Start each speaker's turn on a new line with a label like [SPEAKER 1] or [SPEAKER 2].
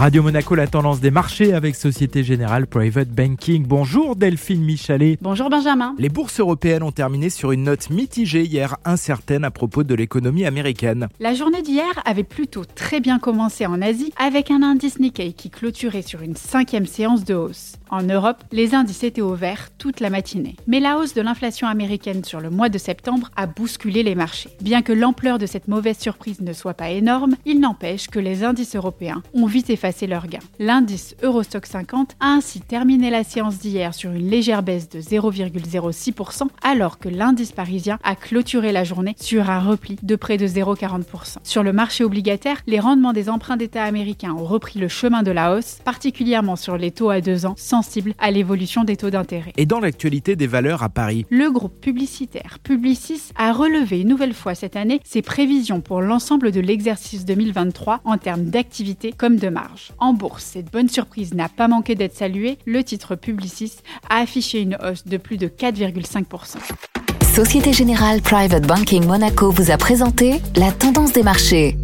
[SPEAKER 1] Radio Monaco, la tendance des marchés avec Société Générale Private Banking. Bonjour Delphine Michalet.
[SPEAKER 2] Bonjour Benjamin.
[SPEAKER 1] Les bourses européennes ont terminé sur une note mitigée hier, incertaine à propos de l'économie américaine.
[SPEAKER 2] La journée d'hier avait plutôt très bien commencé en Asie avec un indice Nikkei qui clôturait sur une cinquième séance de hausse. En Europe, les indices étaient au vert toute la matinée. Mais la hausse de l'inflation américaine sur le mois de septembre a bousculé les marchés. Bien que l'ampleur de cette mauvaise surprise ne soit pas énorme, il n'empêche que les indices européens ont vite effacé leurs gains. L'indice Eurostock 50 a ainsi terminé la séance d'hier sur une légère baisse de 0,06% alors que l'indice parisien a clôturé la journée sur un repli de près de 0,40%. Sur le marché obligataire, les rendements des emprunts d'État américains ont repris le chemin de la hausse, particulièrement sur les taux à deux ans sans sensible à l'évolution des taux d'intérêt.
[SPEAKER 1] Et dans l'actualité des valeurs à Paris
[SPEAKER 2] Le groupe publicitaire Publicis a relevé une nouvelle fois cette année ses prévisions pour l'ensemble de l'exercice 2023 en termes d'activité comme de En bourse, cette bonne surprise n'a pas manqué d'être saluée. Le titre Publicis a affiché une hausse de plus de 4,5%.
[SPEAKER 3] Société Générale Private Banking Monaco vous a présenté la tendance des marchés.